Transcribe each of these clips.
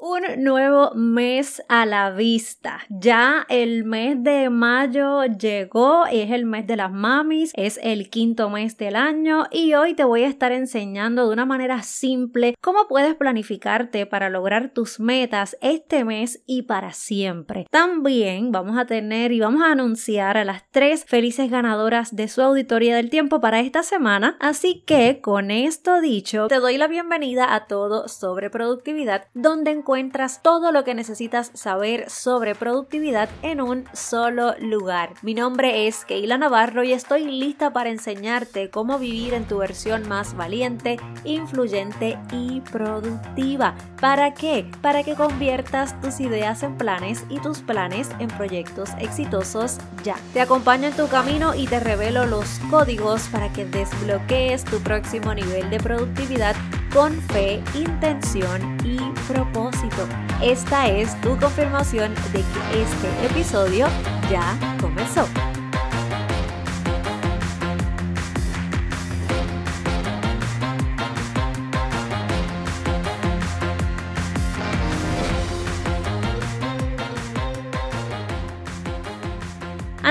un nuevo mes a la vista. Ya el mes de mayo llegó, es el mes de las mamis, es el quinto mes del año y hoy te voy a estar enseñando de una manera simple cómo puedes planificarte para lograr tus metas este mes y para siempre. También vamos a tener y vamos a anunciar a las tres felices ganadoras de su auditoría del tiempo para esta semana, así que con esto dicho, te doy la bienvenida a todo sobre productividad donde encuentras todo lo que necesitas saber sobre productividad en un solo lugar. Mi nombre es Keila Navarro y estoy lista para enseñarte cómo vivir en tu versión más valiente, influyente y productiva. ¿Para qué? Para que conviertas tus ideas en planes y tus planes en proyectos exitosos ya. Te acompaño en tu camino y te revelo los códigos para que desbloquees tu próximo nivel de productividad con fe, intención y propósito. Esta es tu confirmación de que este episodio ya comenzó.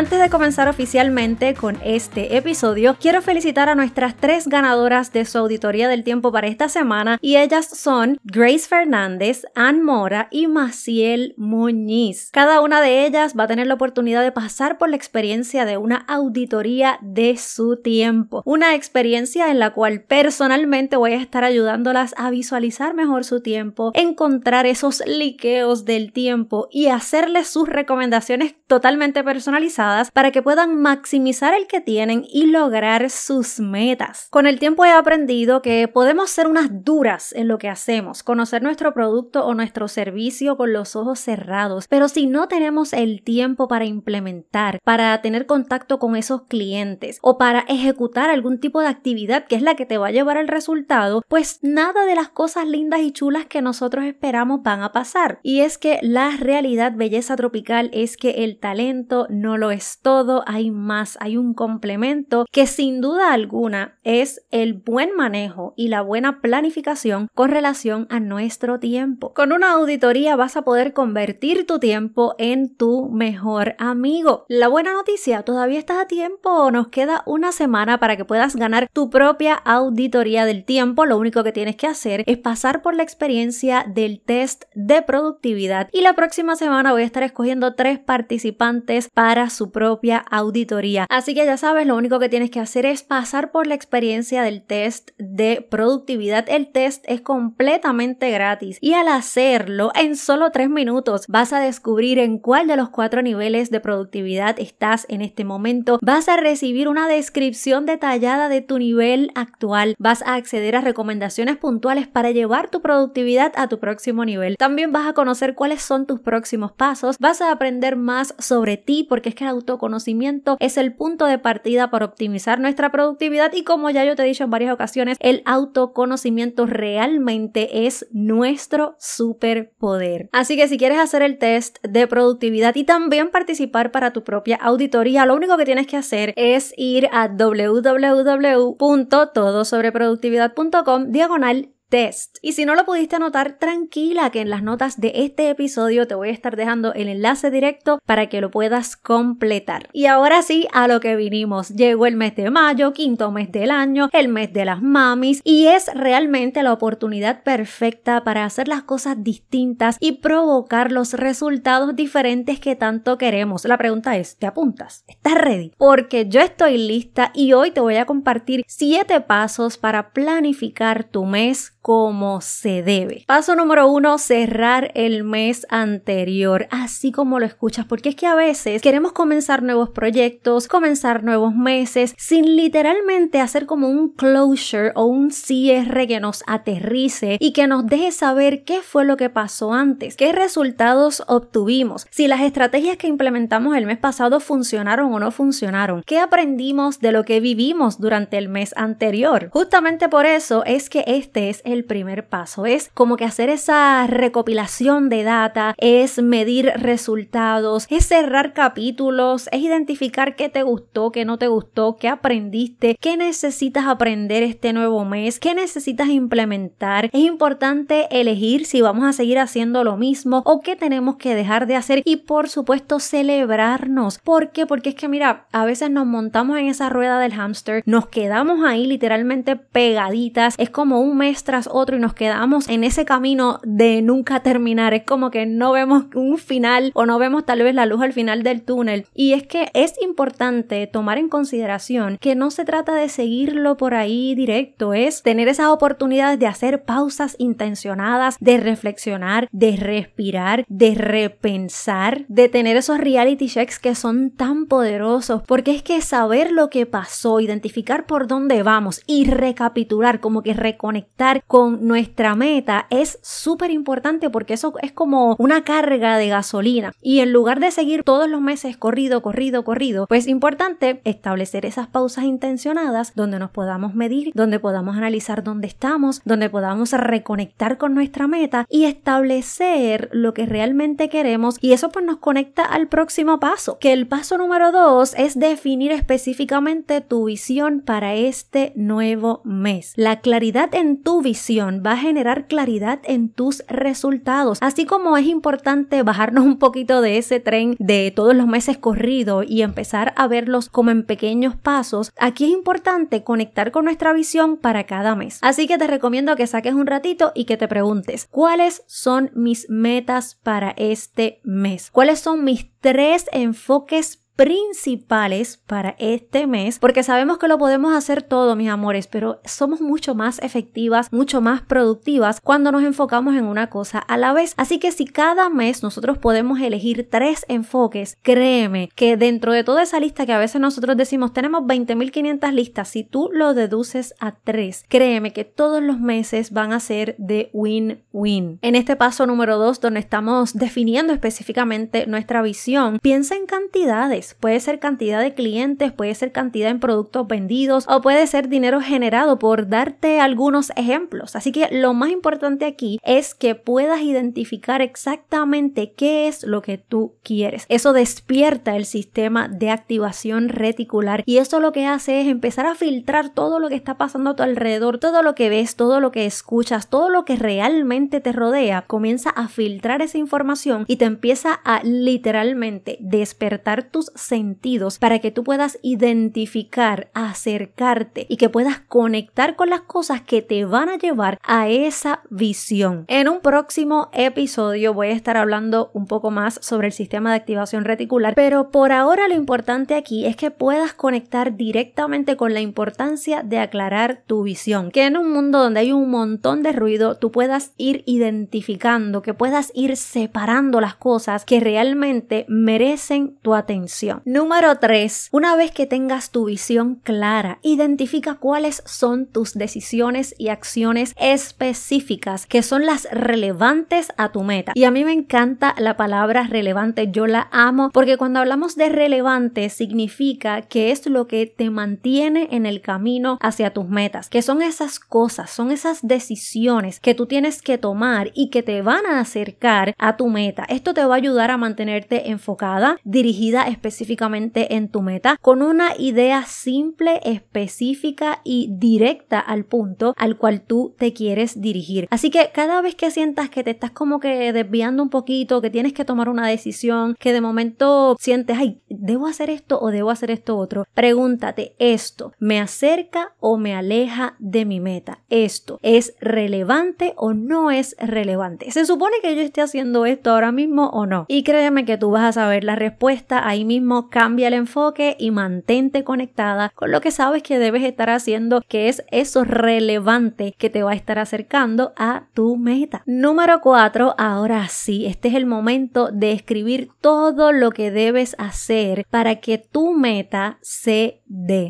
Antes de comenzar oficialmente con este episodio, quiero felicitar a nuestras tres ganadoras de su auditoría del tiempo para esta semana y ellas son Grace Fernández, Ann Mora y Maciel Muñiz. Cada una de ellas va a tener la oportunidad de pasar por la experiencia de una auditoría de su tiempo, una experiencia en la cual personalmente voy a estar ayudándolas a visualizar mejor su tiempo, encontrar esos liqueos del tiempo y hacerles sus recomendaciones totalmente personalizadas para que puedan maximizar el que tienen y lograr sus metas. Con el tiempo he aprendido que podemos ser unas duras en lo que hacemos, conocer nuestro producto o nuestro servicio con los ojos cerrados, pero si no tenemos el tiempo para implementar, para tener contacto con esos clientes o para ejecutar algún tipo de actividad que es la que te va a llevar al resultado, pues nada de las cosas lindas y chulas que nosotros esperamos van a pasar. Y es que la realidad belleza tropical es que el talento no lo es todo, hay más, hay un complemento que sin duda alguna es el buen manejo y la buena planificación con relación a nuestro tiempo. Con una auditoría vas a poder convertir tu tiempo en tu mejor amigo. La buena noticia, todavía estás a tiempo, nos queda una semana para que puedas ganar tu propia auditoría del tiempo. Lo único que tienes que hacer es pasar por la experiencia del test de productividad y la próxima semana voy a estar escogiendo tres participantes para su propia auditoría. Así que ya sabes, lo único que tienes que hacer es pasar por la experiencia del test de productividad. El test es completamente gratis y al hacerlo en solo tres minutos vas a descubrir en cuál de los cuatro niveles de productividad estás en este momento. Vas a recibir una descripción detallada de tu nivel actual. Vas a acceder a recomendaciones puntuales para llevar tu productividad a tu próximo nivel. También vas a conocer cuáles son tus próximos pasos. Vas a aprender más sobre ti porque es que autoconocimiento es el punto de partida para optimizar nuestra productividad y como ya yo te he dicho en varias ocasiones, el autoconocimiento realmente es nuestro superpoder. Así que si quieres hacer el test de productividad y también participar para tu propia auditoría, lo único que tienes que hacer es ir a www.todosobreproductividad.com diagonal test. Y si no lo pudiste anotar, tranquila que en las notas de este episodio te voy a estar dejando el enlace directo para que lo puedas completar. Y ahora sí, a lo que vinimos. Llegó el mes de mayo, quinto mes del año, el mes de las mamis y es realmente la oportunidad perfecta para hacer las cosas distintas y provocar los resultados diferentes que tanto queremos. La pregunta es, ¿te apuntas? ¿Estás ready? Porque yo estoy lista y hoy te voy a compartir 7 pasos para planificar tu mes como se debe. Paso número uno, cerrar el mes anterior, así como lo escuchas, porque es que a veces queremos comenzar nuevos proyectos, comenzar nuevos meses, sin literalmente hacer como un closure o un cierre que nos aterrice y que nos deje saber qué fue lo que pasó antes, qué resultados obtuvimos, si las estrategias que implementamos el mes pasado funcionaron o no funcionaron, qué aprendimos de lo que vivimos durante el mes anterior. Justamente por eso es que este es el primer paso. Es como que hacer esa recopilación de data, es medir resultados, es cerrar capítulos, es identificar qué te gustó, qué no te gustó, qué aprendiste, qué necesitas aprender este nuevo mes, qué necesitas implementar. Es importante elegir si vamos a seguir haciendo lo mismo o qué tenemos que dejar de hacer y por supuesto celebrarnos. ¿Por qué? Porque es que mira, a veces nos montamos en esa rueda del hámster, nos quedamos ahí literalmente pegaditas, es como un mes tras otro y nos quedamos en ese camino de nunca terminar, es como que no vemos un final o no vemos tal vez la luz al final del túnel. Y es que es importante tomar en consideración que no se trata de seguirlo por ahí directo, es tener esas oportunidades de hacer pausas intencionadas, de reflexionar, de respirar, de repensar, de tener esos reality checks que son tan poderosos, porque es que saber lo que pasó, identificar por dónde vamos y recapitular, como que reconectar con nuestra meta es súper importante porque eso es como una carga de gasolina. Y en lugar de seguir todos los meses corrido, corrido, corrido, pues es importante establecer esas pausas intencionadas donde nos podamos medir, donde podamos analizar dónde estamos, donde podamos reconectar con nuestra meta y establecer lo que realmente queremos y eso pues nos conecta al próximo paso, que el paso número dos es definir específicamente tu visión para este nuevo mes. La claridad en tu visión va a generar claridad en tus resultados, así como es importante bajarnos un poquito de ese tren de todos los meses corrido y empezar a verlos como en pequeños pasos, aquí es importante conectar con nuestra visión para cada mes. Así que te recomiendo que saques un ratito y que te preguntes, ¿cuáles son mis metas para este mes? ¿Cuáles son mis tres enfoques principales para este mes, porque sabemos que lo podemos hacer todo, mis amores, pero somos mucho más efectivas, mucho más productivas cuando nos enfocamos en una cosa a la vez. Así que si cada mes nosotros podemos elegir tres enfoques, créeme que dentro de toda esa lista que a veces nosotros decimos tenemos 20.500 listas, si tú lo deduces a tres, créeme que todos los meses van a ser de win-win. En este paso número dos, donde estamos definiendo específicamente nuestra visión, piensa en cantidades puede ser cantidad de clientes, puede ser cantidad en productos vendidos o puede ser dinero generado por darte algunos ejemplos. Así que lo más importante aquí es que puedas identificar exactamente qué es lo que tú quieres. Eso despierta el sistema de activación reticular y eso lo que hace es empezar a filtrar todo lo que está pasando a tu alrededor, todo lo que ves, todo lo que escuchas, todo lo que realmente te rodea, comienza a filtrar esa información y te empieza a literalmente despertar tus sentidos para que tú puedas identificar, acercarte y que puedas conectar con las cosas que te van a llevar a esa visión. En un próximo episodio voy a estar hablando un poco más sobre el sistema de activación reticular, pero por ahora lo importante aquí es que puedas conectar directamente con la importancia de aclarar tu visión, que en un mundo donde hay un montón de ruido tú puedas ir identificando, que puedas ir separando las cosas que realmente merecen tu atención. Número 3. Una vez que tengas tu visión clara, identifica cuáles son tus decisiones y acciones específicas que son las relevantes a tu meta. Y a mí me encanta la palabra relevante, yo la amo porque cuando hablamos de relevante significa que es lo que te mantiene en el camino hacia tus metas, que son esas cosas, son esas decisiones que tú tienes que tomar y que te van a acercar a tu meta. Esto te va a ayudar a mantenerte enfocada, dirigida específicamente específicamente en tu meta con una idea simple, específica y directa al punto al cual tú te quieres dirigir. Así que cada vez que sientas que te estás como que desviando un poquito, que tienes que tomar una decisión, que de momento sientes, ay, debo hacer esto o debo hacer esto otro, pregúntate, ¿esto me acerca o me aleja de mi meta? ¿Esto es relevante o no es relevante? ¿Se supone que yo esté haciendo esto ahora mismo o no? Y créeme que tú vas a saber la respuesta ahí mismo cambia el enfoque y mantente conectada con lo que sabes que debes estar haciendo, que es eso relevante que te va a estar acercando a tu meta. Número 4, ahora sí, este es el momento de escribir todo lo que debes hacer para que tu meta se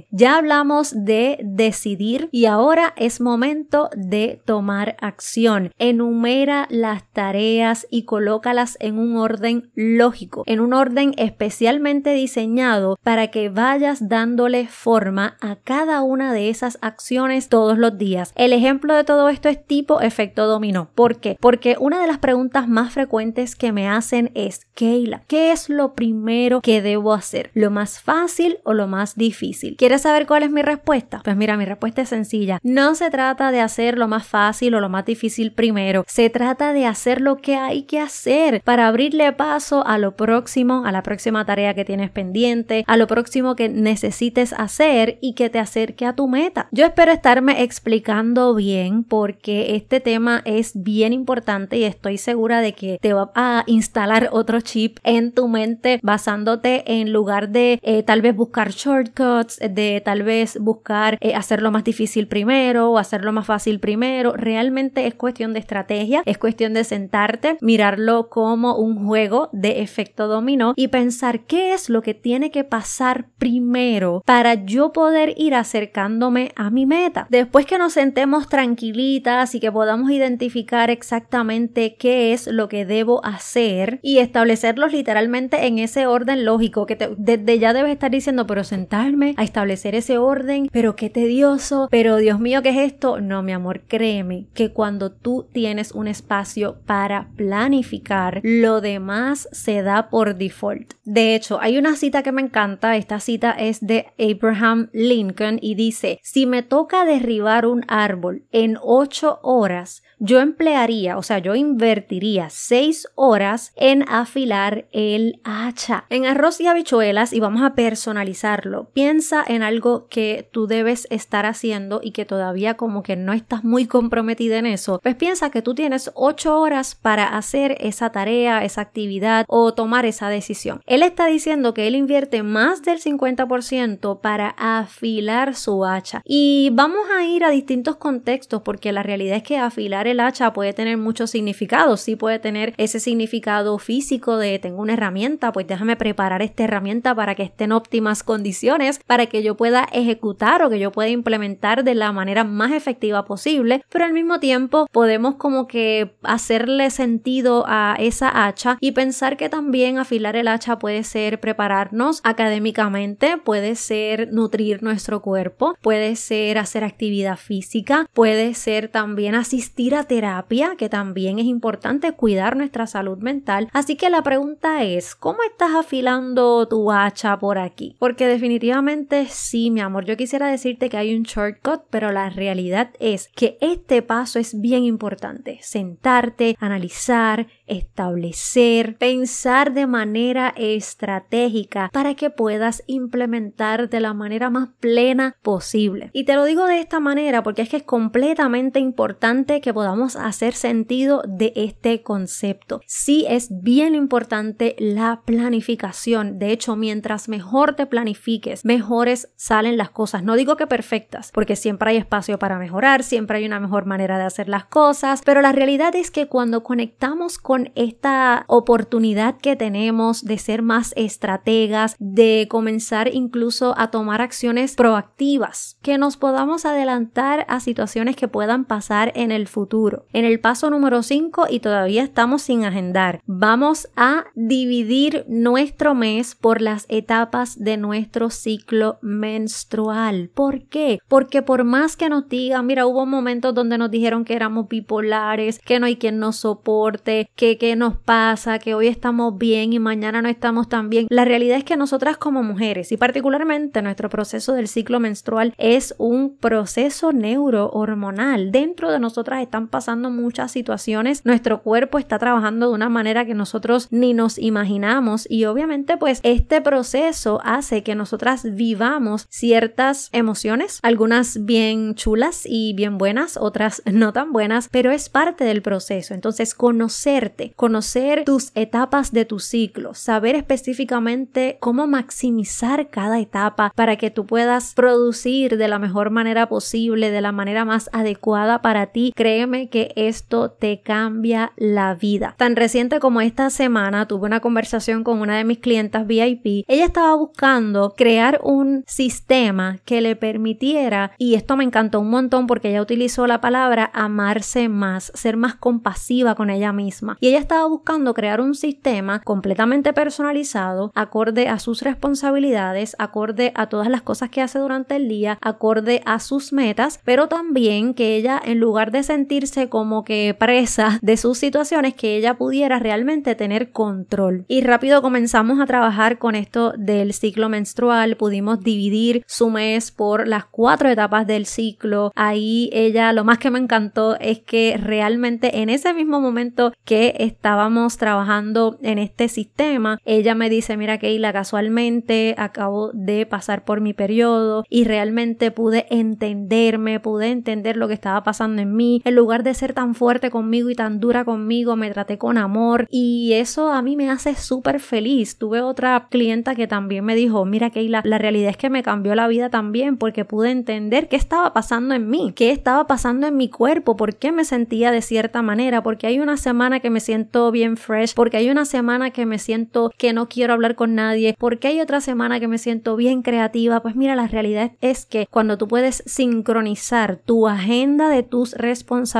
Ya hablamos de decidir y ahora es momento de tomar acción. Enumera las tareas y colócalas en un orden lógico, en un orden especialmente diseñado para que vayas dándole forma a cada una de esas acciones todos los días. El ejemplo de todo esto es tipo efecto dominó. ¿Por qué? Porque una de las preguntas más frecuentes que me hacen es, Keila, ¿qué es lo primero que debo hacer? ¿Lo más fácil o lo más difícil? ¿Quieres saber cuál es mi respuesta? Pues mira, mi respuesta es sencilla. No se trata de hacer lo más fácil o lo más difícil primero. Se trata de hacer lo que hay que hacer para abrirle paso a lo próximo, a la próxima tarea que tienes pendiente, a lo próximo que necesites hacer y que te acerque a tu meta. Yo espero estarme explicando bien porque este tema es bien importante y estoy segura de que te va a instalar otro chip en tu mente basándote en lugar de eh, tal vez buscar shortcuts, de tal vez buscar eh, hacerlo más difícil primero o hacerlo más fácil primero. Realmente es cuestión de estrategia, es cuestión de sentarte, mirarlo como un juego de efecto dominó y pensar qué es lo que tiene que pasar primero para yo poder ir acercándome a mi meta. Después que nos sentemos tranquilitas y que podamos identificar exactamente qué es lo que debo hacer y establecerlos literalmente en ese orden lógico que desde ya debes estar diciendo, pero sentarme a establecer ese orden, pero qué tedioso, pero Dios mío, ¿qué es esto? No, mi amor, créeme que cuando tú tienes un espacio para planificar, lo demás se da por default. De hecho, hay una cita que me encanta, esta cita es de Abraham Lincoln y dice, si me toca derribar un árbol en ocho horas, yo emplearía, o sea, yo invertiría seis horas en afilar el hacha. En arroz y habichuelas, y vamos a personalizarlo, piensa en algo que tú debes estar haciendo y que todavía como que no estás muy comprometida en eso. Pues piensa que tú tienes ocho horas para hacer esa tarea, esa actividad o tomar esa decisión. Él está diciendo que él invierte más del 50% para afilar su hacha. Y vamos a ir a distintos contextos porque la realidad es que afilar el hacha puede tener muchos significados. Sí puede tener ese significado físico de tengo una herramienta, pues déjame preparar esta herramienta para que esté en óptimas condiciones, para que yo pueda ejecutar o que yo pueda implementar de la manera más efectiva posible, pero al mismo tiempo podemos como que hacerle sentido a esa hacha y pensar que también afilar el hacha puede ser prepararnos académicamente, puede ser nutrir nuestro cuerpo, puede ser hacer actividad física, puede ser también asistir a terapia, que también es importante cuidar nuestra salud mental. Así que la pregunta es, ¿cómo estás afilando tu hacha por aquí? Porque definitivamente sí, mi amor, yo quisiera decirte que hay un shortcut, pero la realidad es que este paso es bien importante. Sentarte, analizar, establecer, pensar de manera estratégica para que puedas implementar de la manera más plena posible. Y te lo digo de esta manera porque es que es completamente importante que podamos hacer sentido de este concepto. Sí es bien importante la planificación. De hecho, mientras mejor te planifiques, mejores salen las cosas. No digo que perfectas, porque siempre hay espacio para mejorar, siempre hay una mejor manera de hacer las cosas, pero la realidad es que cuando conectamos con esta oportunidad que tenemos de ser más estrategas, de comenzar incluso a tomar acciones proactivas, que nos podamos adelantar a situaciones que puedan pasar en el futuro. En el paso número 5 y todavía estamos sin agendar, vamos a dividir nuestro mes por las etapas de nuestro ciclo menstrual. ¿Por qué? Porque por más que nos digan, mira, hubo momentos donde nos dijeron que éramos bipolares, que no hay quien nos soporte, que qué nos pasa, que hoy estamos bien y mañana no estamos tan bien. La realidad es que nosotras como mujeres y particularmente nuestro proceso del ciclo menstrual es un proceso neurohormonal. Dentro de nosotras están pasando muchas situaciones, nuestro cuerpo está trabajando de una manera que nosotros ni nos imaginamos y obviamente pues este proceso hace que nosotras vivamos ciertas emociones, algunas bien chulas y bien buenas, otras no tan buenas, pero es parte del proceso. Entonces conocerte conocer tus etapas de tu ciclo, saber específicamente cómo maximizar cada etapa para que tú puedas producir de la mejor manera posible, de la manera más adecuada para ti. Créeme que esto te cambia la vida. Tan reciente como esta semana tuve una conversación con una de mis clientas VIP. Ella estaba buscando crear un sistema que le permitiera, y esto me encantó un montón porque ella utilizó la palabra amarse más, ser más compasiva con ella misma. Y ella estaba buscando crear un sistema completamente personalizado, acorde a sus responsabilidades, acorde a todas las cosas que hace durante el día, acorde a sus metas, pero también que ella en lugar de sentirse como que presa de sus situaciones, que ella pudiera realmente tener control. Y rápido comenzamos a trabajar con esto del ciclo menstrual, pudimos dividir su mes por las cuatro etapas del ciclo. Ahí ella lo más que me encantó es que realmente en ese mismo momento que estábamos trabajando en este sistema, ella me dice, mira Keila, casualmente acabo de pasar por mi periodo y realmente pude entenderme, pude entender lo que estaba pasando en mí. En de ser tan fuerte conmigo y tan dura conmigo, me traté con amor y eso a mí me hace súper feliz. Tuve otra clienta que también me dijo, mira Keila, la realidad es que me cambió la vida también porque pude entender qué estaba pasando en mí, qué estaba pasando en mi cuerpo, por qué me sentía de cierta manera, porque hay una semana que me siento bien fresh, porque hay una semana que me siento que no quiero hablar con nadie, porque hay otra semana que me siento bien creativa. Pues mira, la realidad es que cuando tú puedes sincronizar tu agenda de tus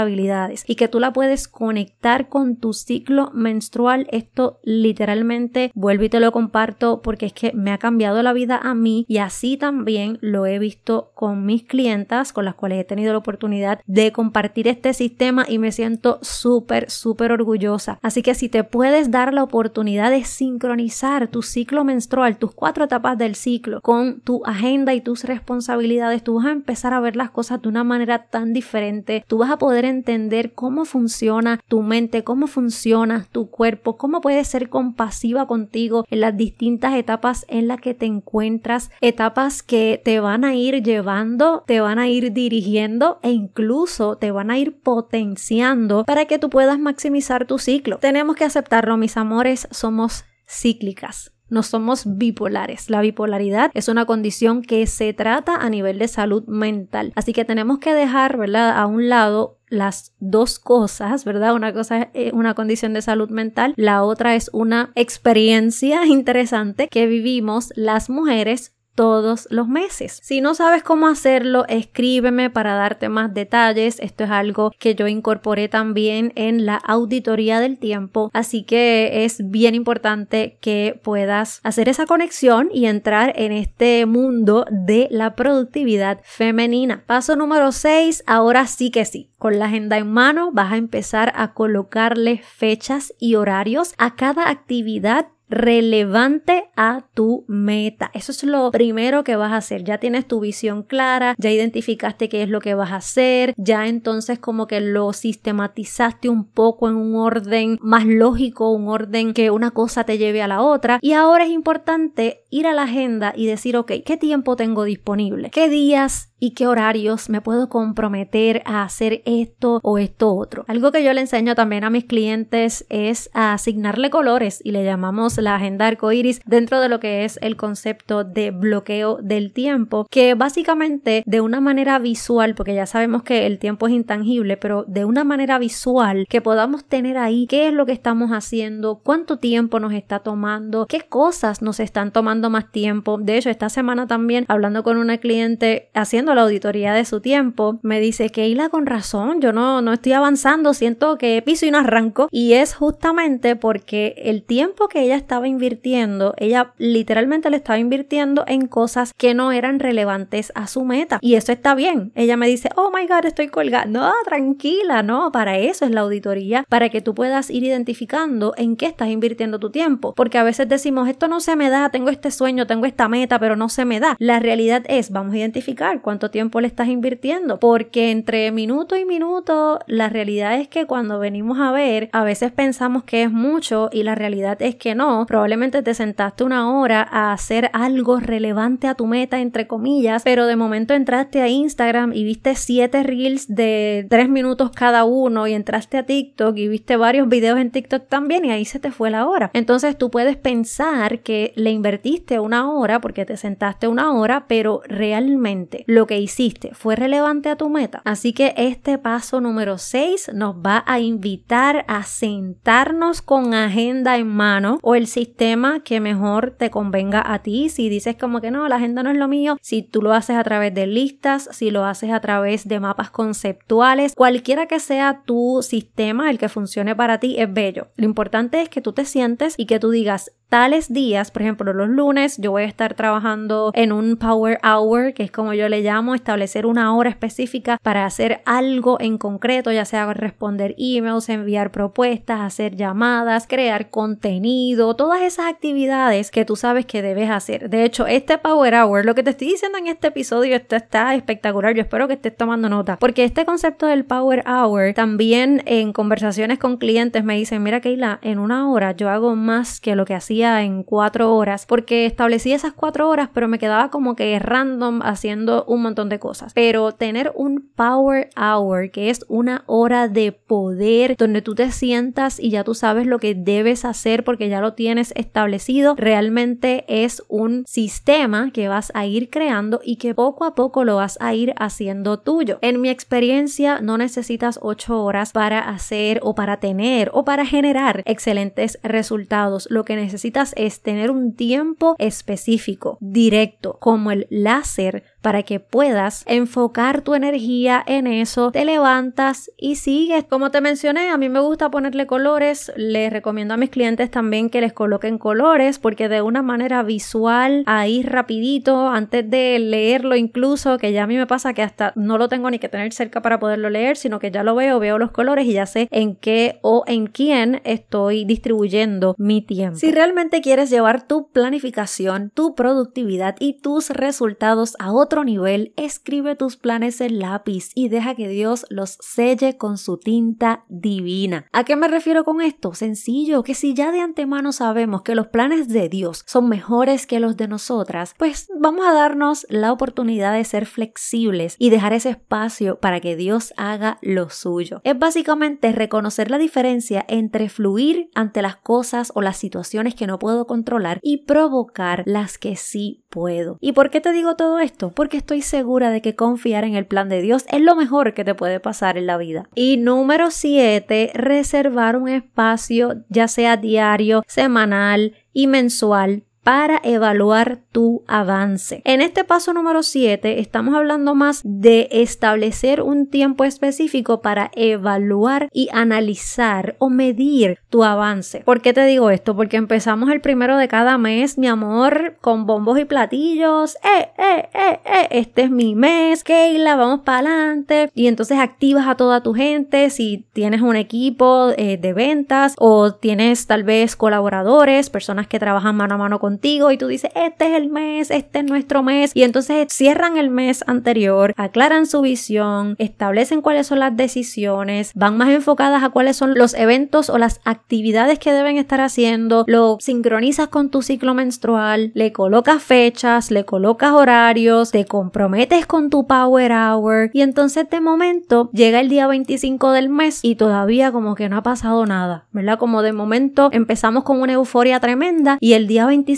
y que tú la puedes conectar con tu ciclo menstrual, esto literalmente vuelvo y te lo comparto porque es que me ha cambiado la vida a mí y así también lo he visto con mis clientas con las cuales he tenido la oportunidad de compartir este sistema y me siento súper, súper orgullosa. Así que si te puedes dar la oportunidad de sincronizar tu ciclo menstrual, tus cuatro etapas del ciclo con tu agenda y tus responsabilidades, tú vas a empezar a ver las cosas de una manera tan diferente. Tú vas a poder entender cómo funciona tu mente, cómo funciona tu cuerpo, cómo puedes ser compasiva contigo en las distintas etapas en las que te encuentras, etapas que te van a ir llevando, te van a ir dirigiendo e incluso te van a ir potenciando para que tú puedas maximizar tu ciclo. Tenemos que aceptarlo, mis amores, somos cíclicas. No somos bipolares. La bipolaridad es una condición que se trata a nivel de salud mental. Así que tenemos que dejar, ¿verdad?, a un lado las dos cosas, ¿verdad? Una cosa es una condición de salud mental, la otra es una experiencia interesante que vivimos las mujeres todos los meses. Si no sabes cómo hacerlo, escríbeme para darte más detalles. Esto es algo que yo incorporé también en la auditoría del tiempo, así que es bien importante que puedas hacer esa conexión y entrar en este mundo de la productividad femenina. Paso número 6, ahora sí que sí. Con la agenda en mano vas a empezar a colocarle fechas y horarios a cada actividad relevante a tu meta. Eso es lo primero que vas a hacer. Ya tienes tu visión clara, ya identificaste qué es lo que vas a hacer, ya entonces como que lo sistematizaste un poco en un orden más lógico, un orden que una cosa te lleve a la otra. Y ahora es importante ir a la agenda y decir, ok, ¿qué tiempo tengo disponible? ¿Qué días y qué horarios me puedo comprometer a hacer esto o esto otro. Algo que yo le enseño también a mis clientes es a asignarle colores y le llamamos la agenda arcoiris dentro de lo que es el concepto de bloqueo del tiempo, que básicamente de una manera visual, porque ya sabemos que el tiempo es intangible, pero de una manera visual que podamos tener ahí qué es lo que estamos haciendo, cuánto tiempo nos está tomando, qué cosas nos están tomando más tiempo. De hecho, esta semana también hablando con una cliente haciendo la auditoría de su tiempo, me dice, Keila, con razón, yo no, no estoy avanzando, siento que piso y no arranco. Y es justamente porque el tiempo que ella estaba invirtiendo, ella literalmente le estaba invirtiendo en cosas que no eran relevantes a su meta. Y eso está bien. Ella me dice, oh my god, estoy colgada. No, tranquila, no, para eso es la auditoría, para que tú puedas ir identificando en qué estás invirtiendo tu tiempo. Porque a veces decimos, esto no se me da, tengo este sueño, tengo esta meta, pero no se me da. La realidad es, vamos a identificar cuánto tiempo le estás invirtiendo, porque entre minuto y minuto la realidad es que cuando venimos a ver, a veces pensamos que es mucho y la realidad es que no. Probablemente te sentaste una hora a hacer algo relevante a tu meta, entre comillas, pero de momento entraste a Instagram y viste siete reels de tres minutos cada uno y entraste a TikTok y viste varios videos en TikTok también y ahí se te fue la hora. Entonces tú puedes pensar que le invertiste una hora porque te sentaste una hora, pero realmente lo que hiciste fue relevante a tu meta. Así que este paso número 6 nos va a invitar a sentarnos con agenda en mano o el sistema que mejor te convenga a ti. Si dices como que no, la agenda no es lo mío, si tú lo haces a través de listas, si lo haces a través de mapas conceptuales, cualquiera que sea tu sistema, el que funcione para ti es bello. Lo importante es que tú te sientes y que tú digas, tales días, por ejemplo, los lunes yo voy a estar trabajando en un power hour, que es como yo le llamo, establecer una hora específica para hacer algo en concreto, ya sea responder emails, enviar propuestas, hacer llamadas, crear contenido, todas esas actividades que tú sabes que debes hacer. De hecho, este power hour, lo que te estoy diciendo en este episodio, esto está espectacular, yo espero que estés tomando nota, porque este concepto del power hour también en conversaciones con clientes me dicen, mira Keila, en una hora yo hago más que lo que hacía en cuatro horas porque establecí esas cuatro horas pero me quedaba como que random haciendo un montón de cosas. Pero tener un power hour que es una hora de poder donde tú te sientas y ya tú sabes lo que debes hacer porque ya lo tienes establecido, realmente es un sistema que vas a ir creando y que poco a poco lo vas a ir haciendo tuyo. En mi experiencia no necesitas ocho horas para hacer o para tener o para generar excelentes resultados. Lo que necesitas es tener un tiempo específico, directo, como el láser para que puedas enfocar tu energía en eso, te levantas y sigues. Como te mencioné, a mí me gusta ponerle colores, les recomiendo a mis clientes también que les coloquen colores porque de una manera visual, ahí rapidito, antes de leerlo incluso, que ya a mí me pasa que hasta no lo tengo ni que tener cerca para poderlo leer, sino que ya lo veo, veo los colores y ya sé en qué o en quién estoy distribuyendo mi tiempo. Si realmente quieres llevar tu planificación, tu productividad y tus resultados a otro otro nivel, escribe tus planes en lápiz y deja que Dios los selle con su tinta divina. ¿A qué me refiero con esto? Sencillo, que si ya de antemano sabemos que los planes de Dios son mejores que los de nosotras, pues vamos a darnos la oportunidad de ser flexibles y dejar ese espacio para que Dios haga lo suyo. Es básicamente reconocer la diferencia entre fluir ante las cosas o las situaciones que no puedo controlar y provocar las que sí puedo. ¿Y por qué te digo todo esto? Porque estoy segura de que confiar en el plan de Dios es lo mejor que te puede pasar en la vida. Y número 7, reservar un espacio ya sea diario, semanal y mensual para evaluar tu avance. En este paso número 7 estamos hablando más de establecer un tiempo específico para evaluar y analizar o medir tu avance. ¿Por qué te digo esto? Porque empezamos el primero de cada mes, mi amor, con bombos y platillos. ¡Eh, eh, eh! Este es mi mes, Keila, vamos para adelante. Y entonces activas a toda tu gente si tienes un equipo de ventas o tienes tal vez colaboradores, personas que trabajan mano a mano con y tú dices, este es el mes, este es nuestro mes. Y entonces cierran el mes anterior, aclaran su visión, establecen cuáles son las decisiones, van más enfocadas a cuáles son los eventos o las actividades que deben estar haciendo, lo sincronizas con tu ciclo menstrual, le colocas fechas, le colocas horarios, te comprometes con tu power hour y entonces de momento llega el día 25 del mes y todavía como que no ha pasado nada, ¿verdad? Como de momento empezamos con una euforia tremenda y el día 25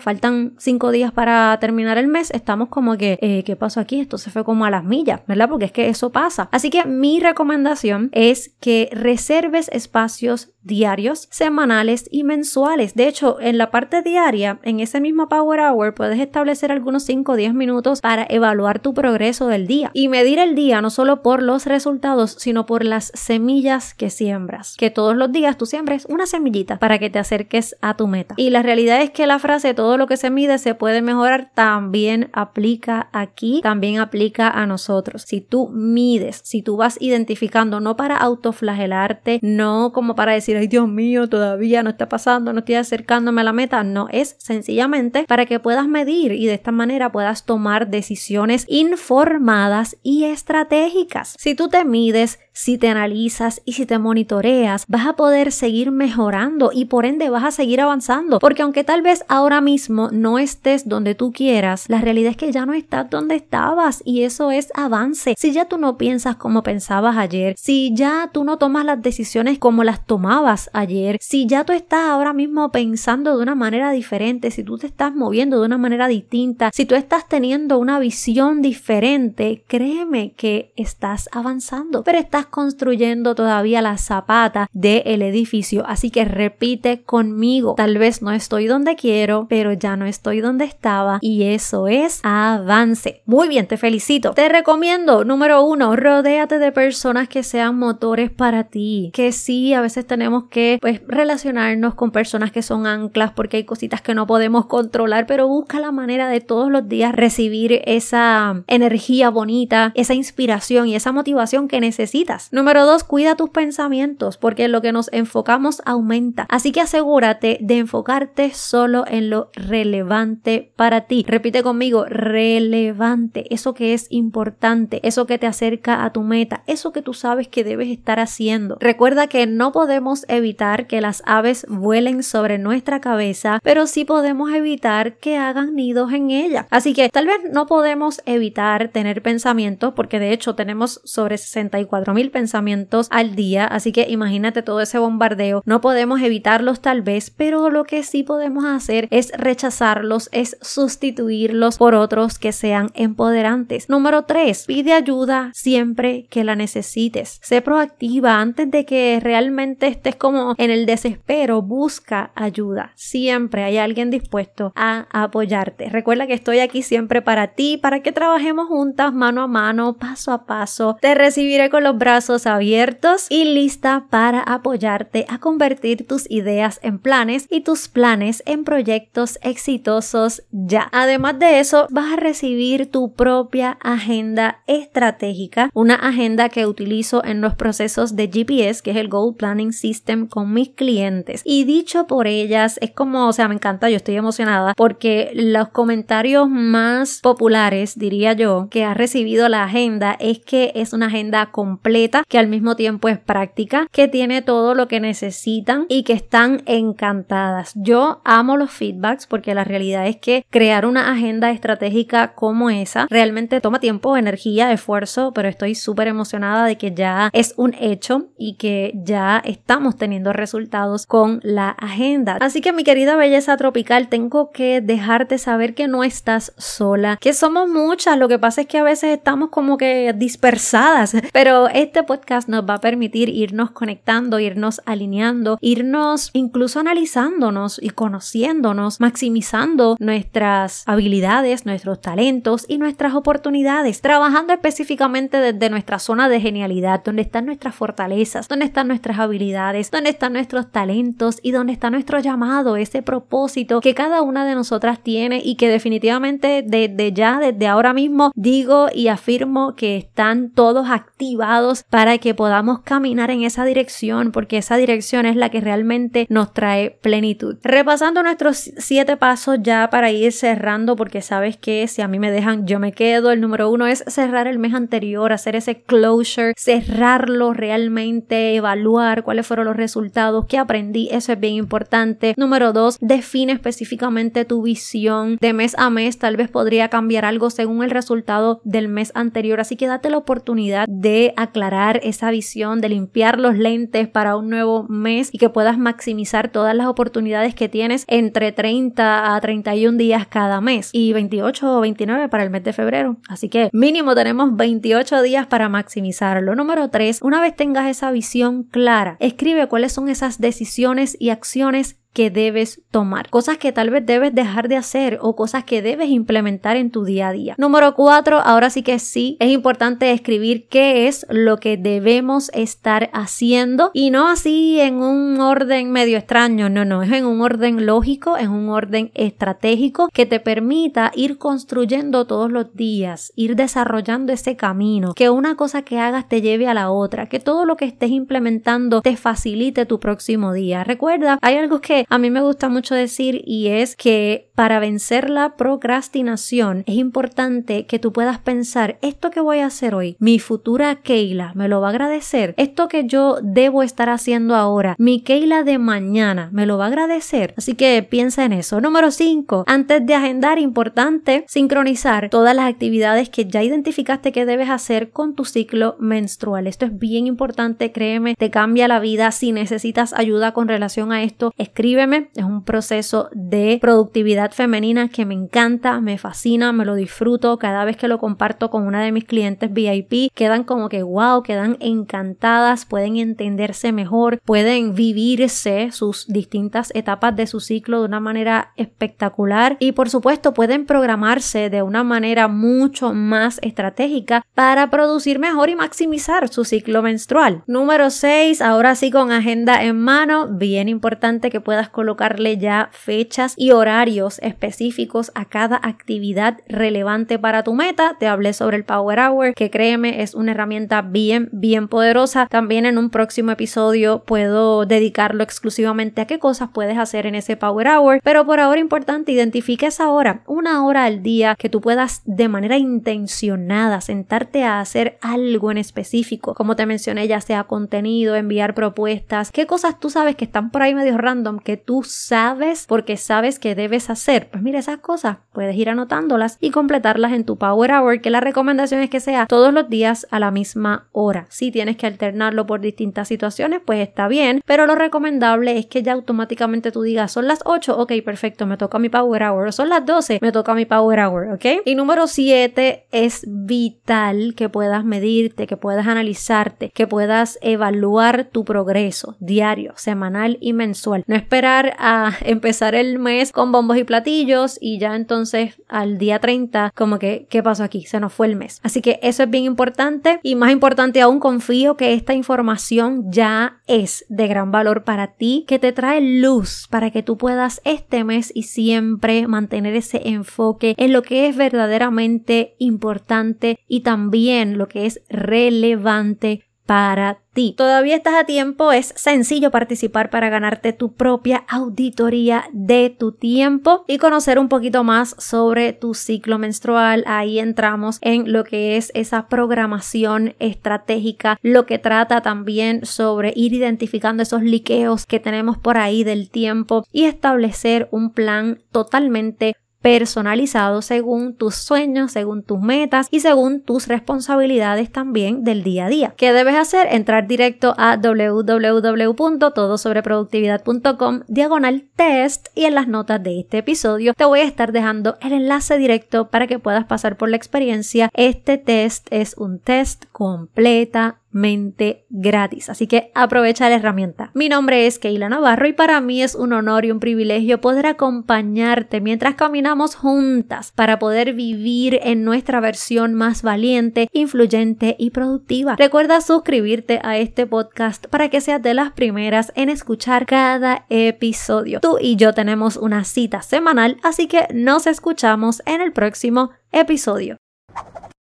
faltan cinco días para terminar el mes, estamos como que, eh, ¿qué pasó aquí? Esto se fue como a las millas, ¿verdad? Porque es que eso pasa. Así que mi recomendación es que reserves espacios diarios, semanales y mensuales. De hecho, en la parte diaria, en ese mismo Power Hour, puedes establecer algunos 5 o 10 minutos para evaluar tu progreso del día y medir el día no solo por los resultados, sino por las semillas que siembras. Que todos los días tú siembres una semillita para que te acerques a tu meta. Y la realidad es que la frase todo lo que se mide se puede mejorar también aplica aquí, también aplica a nosotros. Si tú mides, si tú vas identificando no para autoflagelarte, no como para decir ay Dios mío, todavía no está pasando, no estoy acercándome a la meta. No, es sencillamente para que puedas medir y de esta manera puedas tomar decisiones informadas y estratégicas. Si tú te mides, si te analizas y si te monitoreas, vas a poder seguir mejorando y por ende vas a seguir avanzando. Porque aunque tal vez ahora mismo no estés donde tú quieras, la realidad es que ya no estás donde estabas y eso es avance. Si ya tú no piensas como pensabas ayer, si ya tú no tomas las decisiones como las tomabas ayer, si ya tú estás ahora mismo pensando de una manera diferente, si tú te estás moviendo de una manera distinta, si tú estás teniendo una visión diferente, créeme que estás avanzando, pero construyendo todavía la zapata del edificio. Así que repite conmigo, tal vez no estoy donde quiero, pero ya no estoy donde estaba y eso es avance. Muy bien, te felicito. Te recomiendo, número uno, rodéate de personas que sean motores para ti, que sí, a veces tenemos que pues relacionarnos con personas que son anclas porque hay cositas que no podemos controlar, pero busca la manera de todos los días recibir esa energía bonita, esa inspiración y esa motivación que necesitas. Número dos, cuida tus pensamientos porque lo que nos enfocamos aumenta. Así que asegúrate de enfocarte solo en lo relevante para ti. Repite conmigo, relevante, eso que es importante, eso que te acerca a tu meta, eso que tú sabes que debes estar haciendo. Recuerda que no podemos evitar que las aves vuelen sobre nuestra cabeza, pero sí podemos evitar que hagan nidos en ella. Así que tal vez no podemos evitar tener pensamientos, porque de hecho tenemos sobre 64 mil pensamientos al día, así que imagínate todo ese bombardeo. No podemos evitarlos tal vez, pero lo que sí podemos hacer es rechazarlos, es sustituirlos por otros que sean empoderantes. Número 3. Pide ayuda siempre que la necesites. Sé proactiva antes de que realmente estés como en el desespero. Busca ayuda. Siempre hay alguien dispuesto a apoyarte. Recuerda que estoy aquí siempre para ti, para que trabajemos juntas mano a mano, paso a paso. Te recibiré con los brazos abiertos y lista para apoyarte a convertir tus ideas en planes y tus planes en proyectos exitosos ya. Además de eso, vas a recibir tu propia agenda estratégica, una agenda que utilizo en los procesos de GPS, que es el Goal Planning System con mis clientes. Y dicho por ellas, es como, o sea, me encanta, yo estoy emocionada porque los comentarios más populares, diría yo, que ha recibido la agenda es que es una agenda completa, que al mismo tiempo es práctica, que tiene todo lo que necesitan y que están encantadas. Yo amo los feedbacks porque la realidad es que crear una agenda estratégica como esa realmente toma tiempo, energía, esfuerzo, pero estoy súper emocionada de que ya es un hecho y que ya estamos teniendo resultados con la agenda. Así que mi querida belleza tropical, tengo que dejarte saber que no estás sola, que somos muchas, lo que pasa es que a veces estamos como que dispersadas, pero este podcast nos va a permitir irnos conectando, irnos alineando, irnos incluso analizándonos y conociéndonos, maximizando nuestras habilidades, nuestros talentos y nuestras oportunidades, trabajando específicamente desde nuestra zona de genialidad, donde están nuestras fortalezas, donde están nuestras habilidades, donde están nuestros talentos y donde está nuestro llamado, ese propósito que cada una de nosotras tiene y que definitivamente desde ya, desde ahora mismo, digo y afirmo que están todos activados para que podamos caminar en esa dirección, porque esa dirección es la que realmente nos trae plenitud. Repasando nuestros siete pasos ya para ir cerrando, porque sabes que si a mí me dejan, yo me quedo. El número uno es cerrar el mes anterior, hacer ese closure, cerrarlo realmente, evaluar cuáles fueron los resultados, que aprendí, eso es bien importante. Número dos, define específicamente tu visión de mes a mes, tal vez podría cambiar algo según el resultado del mes anterior, así que date la oportunidad de aclarar esa visión, de limpiar los lentes para un nuevo mes y que puedas maximizar todas las oportunidades que tienes entre 30 a 31 días cada mes y 28 o 29 para el mes de febrero. Así que mínimo tenemos 28 días para maximizarlo. Número 3, una vez tengas esa visión clara, escribe cuáles son esas decisiones y acciones que debes tomar, cosas que tal vez debes dejar de hacer o cosas que debes implementar en tu día a día. Número cuatro, ahora sí que sí, es importante escribir qué es lo que debemos estar haciendo y no así en un orden medio extraño, no, no, es en un orden lógico, en un orden estratégico que te permita ir construyendo todos los días, ir desarrollando ese camino, que una cosa que hagas te lleve a la otra, que todo lo que estés implementando te facilite tu próximo día. Recuerda, hay algo que a mí me gusta mucho decir y es que para vencer la procrastinación es importante que tú puedas pensar esto que voy a hacer hoy, mi futura Keila me lo va a agradecer, esto que yo debo estar haciendo ahora, mi Keila de mañana me lo va a agradecer. Así que piensa en eso. Número 5. Antes de agendar, importante sincronizar todas las actividades que ya identificaste que debes hacer con tu ciclo menstrual. Esto es bien importante, créeme, te cambia la vida. Si necesitas ayuda con relación a esto, escríbeme. Es un proceso de productividad femenina que me encanta, me fascina, me lo disfruto. Cada vez que lo comparto con una de mis clientes VIP, quedan como que wow, quedan encantadas, pueden entenderse mejor, pueden vivirse sus distintas etapas de su ciclo de una manera espectacular y por supuesto pueden programarse de una manera mucho más estratégica para producir mejor y maximizar su ciclo menstrual. Número 6, ahora sí con agenda en mano, bien importante que puedas colocarle ya fechas y horarios específicos a cada actividad relevante para tu meta. Te hablé sobre el Power Hour, que créeme es una herramienta bien, bien poderosa. También en un próximo episodio puedo dedicarlo exclusivamente a qué cosas puedes hacer en ese Power Hour, pero por ahora importante, identifica esa hora, una hora al día que tú puedas de manera intencionada sentarte a hacer algo en específico, como te mencioné, ya sea contenido, enviar propuestas, qué cosas tú sabes que están por ahí medio random que tú sabes porque sabes que debes hacer. Pues mira, esas cosas puedes ir anotándolas y completarlas en tu Power Hour, que la recomendación es que sea todos los días a la misma hora. Si tienes que alternarlo por distintas situaciones, pues está bien, pero lo recomendable es que ya automáticamente tú digas, son las 8, ok, perfecto, me toca mi Power Hour, son las 12, me toca mi Power Hour, ¿ok? Y número 7, es vital que puedas medirte, que puedas analizarte, que puedas evaluar tu progreso diario, semanal y mensual. No a empezar el mes con bombos y platillos y ya entonces al día 30 como que, ¿qué pasó aquí? Se nos fue el mes. Así que eso es bien importante y más importante aún confío que esta información ya es de gran valor para ti, que te trae luz para que tú puedas este mes y siempre mantener ese enfoque en lo que es verdaderamente importante y también lo que es relevante para ti. Todavía estás a tiempo, es sencillo participar para ganarte tu propia auditoría de tu tiempo y conocer un poquito más sobre tu ciclo menstrual. Ahí entramos en lo que es esa programación estratégica, lo que trata también sobre ir identificando esos liqueos que tenemos por ahí del tiempo y establecer un plan totalmente personalizado según tus sueños, según tus metas y según tus responsabilidades también del día a día. ¿Qué debes hacer? Entrar directo a www.todosobreproductividad.com diagonal test y en las notas de este episodio te voy a estar dejando el enlace directo para que puedas pasar por la experiencia. Este test es un test completa mente gratis. Así que aprovecha la herramienta. Mi nombre es Keila Navarro y para mí es un honor y un privilegio poder acompañarte mientras caminamos juntas para poder vivir en nuestra versión más valiente, influyente y productiva. Recuerda suscribirte a este podcast para que seas de las primeras en escuchar cada episodio. Tú y yo tenemos una cita semanal, así que nos escuchamos en el próximo episodio.